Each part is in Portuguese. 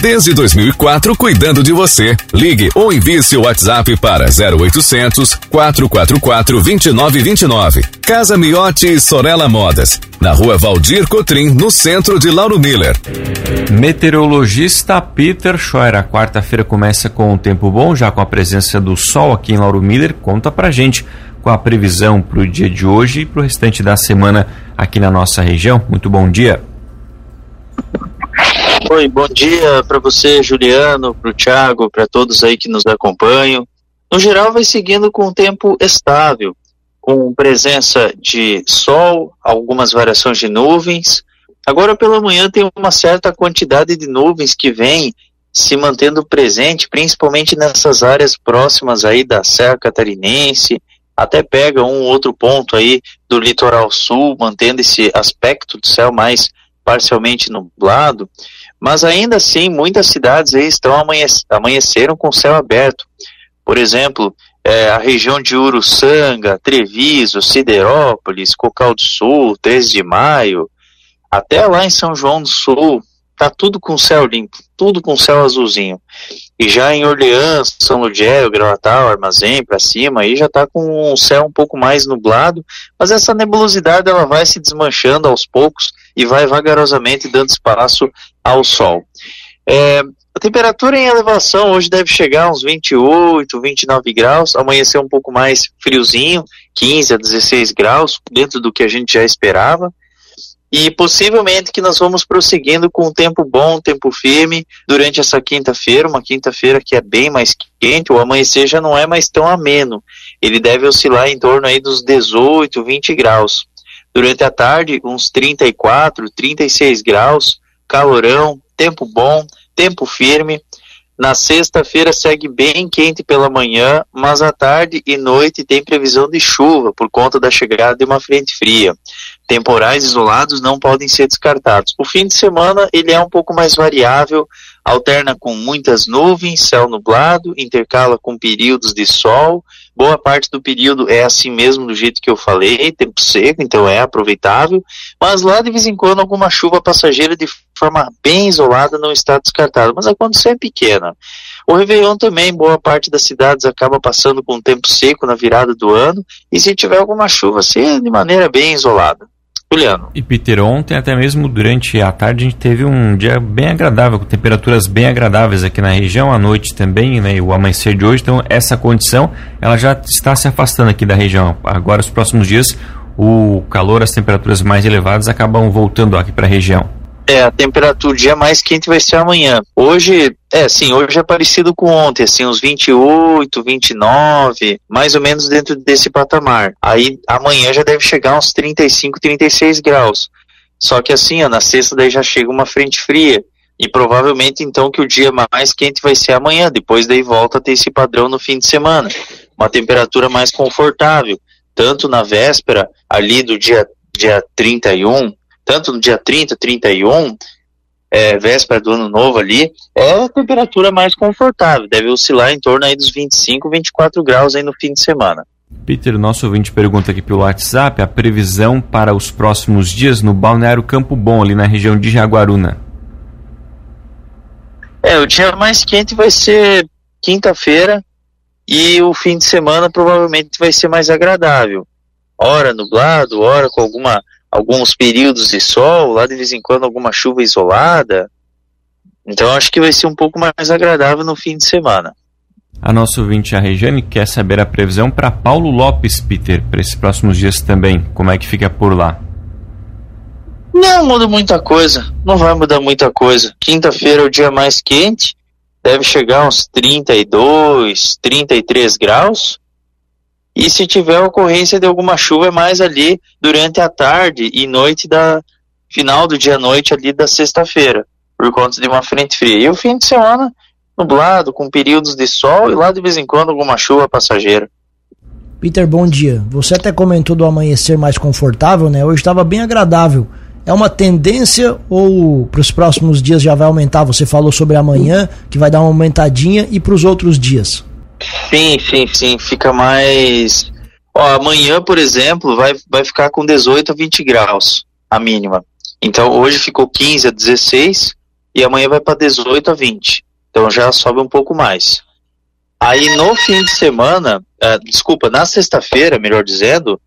Desde 2004, cuidando de você. Ligue ou envie seu WhatsApp para 0800 444 2929. Casa Miotti e Sorella Modas. Na rua Valdir Cotrim, no centro de Lauro Miller. Meteorologista Peter Scheuer. A quarta-feira começa com o tempo bom, já com a presença do sol aqui em Lauro Miller. Conta pra gente com a previsão para o dia de hoje e para o restante da semana aqui na nossa região. Muito bom dia. Oi, bom dia para você, Juliano, para o Thiago, para todos aí que nos acompanham. No geral, vai seguindo com um tempo estável, com presença de sol, algumas variações de nuvens. Agora pela manhã tem uma certa quantidade de nuvens que vem se mantendo presente, principalmente nessas áreas próximas aí da Serra Catarinense, até pega um outro ponto aí do litoral sul, mantendo esse aspecto do céu mais parcialmente nublado. Mas ainda assim, muitas cidades estão amanhec amanheceram com céu aberto. Por exemplo, é, a região de Uruçanga, Treviso, Siderópolis, Cocal do Sul, 13 de Maio, até lá em São João do Sul, tá tudo com céu limpo, tudo com céu azulzinho. E já em Orleans, São Ludgero, Gravatal, Armazém, para cima, aí já tá com um céu um pouco mais nublado, mas essa nebulosidade ela vai se desmanchando aos poucos e vai vagarosamente dando espaço ao sol. É, a temperatura em elevação hoje deve chegar a uns 28, 29 graus, amanhecer um pouco mais friozinho, 15 a 16 graus, dentro do que a gente já esperava. E possivelmente que nós vamos prosseguindo com um tempo bom, tempo firme, durante essa quinta-feira, uma quinta-feira que é bem mais quente, o amanhecer já não é mais tão ameno. Ele deve oscilar em torno aí dos 18, 20 graus. Durante a tarde, uns 34, 36 graus, calorão, tempo bom, tempo firme. Na sexta-feira segue bem quente pela manhã, mas à tarde e noite tem previsão de chuva por conta da chegada de uma frente fria. Temporais isolados não podem ser descartados. O fim de semana ele é um pouco mais variável, alterna com muitas nuvens, céu nublado, intercala com períodos de sol. Boa parte do período é assim mesmo, do jeito que eu falei, tempo seco, então é aproveitável. Mas lá de vez em quando alguma chuva passageira de forma bem isolada não está descartada, mas a condição é pequena. O Réveillon também, boa parte das cidades acaba passando com tempo seco na virada do ano, e se tiver alguma chuva, seja de maneira bem isolada. Juliano. E Peter, ontem até mesmo durante a tarde a gente teve um dia bem agradável, com temperaturas bem agradáveis aqui na região, à noite também, né, e o amanhecer de hoje, então essa condição ela já está se afastando aqui da região. Agora, os próximos dias, o calor, as temperaturas mais elevadas acabam voltando aqui para a região. É, a temperatura, o dia mais quente vai ser amanhã. Hoje, é, sim, hoje é parecido com ontem, assim, uns 28, 29, mais ou menos dentro desse patamar. Aí amanhã já deve chegar uns 35, 36 graus. Só que assim, ó, na sexta daí já chega uma frente fria. E provavelmente então que o dia mais quente vai ser amanhã, depois daí volta a ter esse padrão no fim de semana. Uma temperatura mais confortável, tanto na véspera ali do dia, dia 31, tanto no dia 30, 31, é, véspera do ano novo ali, é a temperatura mais confortável, deve oscilar em torno aí dos 25, 24 graus aí no fim de semana. Peter, nosso ouvinte pergunta aqui pelo WhatsApp a previsão para os próximos dias no Balneário Campo Bom, ali na região de Jaguaruna. É, o dia mais quente vai ser quinta-feira e o fim de semana provavelmente vai ser mais agradável. Hora nublado, hora com alguma alguns períodos de sol, lá de vez em quando alguma chuva isolada. Então acho que vai ser um pouco mais agradável no fim de semana. A nossa ouvinte, a Regiane, quer saber a previsão para Paulo Lopes, Peter, para esses próximos dias também. Como é que fica por lá? Não muda muita coisa, não vai mudar muita coisa. Quinta-feira é o dia mais quente, deve chegar uns 32, 33 graus. E se tiver ocorrência de alguma chuva, é mais ali durante a tarde e noite da final do dia noite ali da sexta-feira, por conta de uma frente fria. E o fim de semana nublado, com períodos de sol e lá de vez em quando alguma chuva passageira. Peter, bom dia. Você até comentou do amanhecer mais confortável, né? Hoje estava bem agradável. É uma tendência ou para os próximos dias já vai aumentar? Você falou sobre amanhã, que vai dar uma aumentadinha, e para os outros dias? Sim, sim, sim. Fica mais Ó, amanhã, por exemplo, vai, vai ficar com 18 a 20 graus a mínima. Então hoje ficou 15 a 16 e amanhã vai para 18 a 20. Então já sobe um pouco mais. Aí no fim de semana, uh, desculpa, na sexta-feira, melhor dizendo,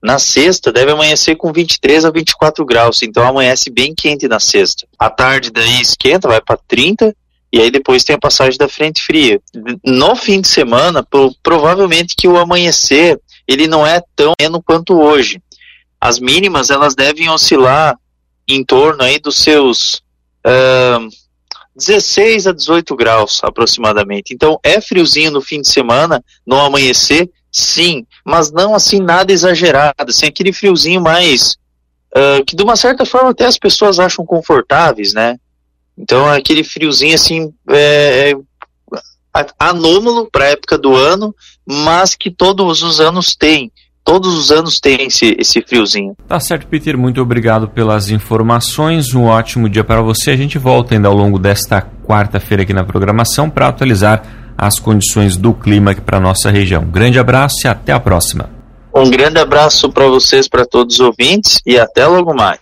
na sexta deve amanhecer com 23 a 24 graus, então amanhece bem quente na sexta. À tarde daí esquenta, vai para 30 e aí depois tem a passagem da frente fria. No fim de semana, pro, provavelmente que o amanhecer ele não é tão pequeno quanto hoje. As mínimas elas devem oscilar em torno aí dos seus uh, 16 a 18 graus aproximadamente. Então é friozinho no fim de semana, no amanhecer, sim, mas não assim nada exagerado, assim aquele friozinho mais uh, que de uma certa forma até as pessoas acham confortáveis, né? Então é aquele friozinho assim é, é anômalo para a época do ano, mas que todos os anos tem todos os anos tem esse, esse friozinho. Tá certo, Peter. Muito obrigado pelas informações. Um ótimo dia para você. A gente volta ainda ao longo desta quarta-feira aqui na programação para atualizar as condições do clima aqui para nossa região. grande abraço e até a próxima. Um grande abraço para vocês, para todos os ouvintes e até logo mais.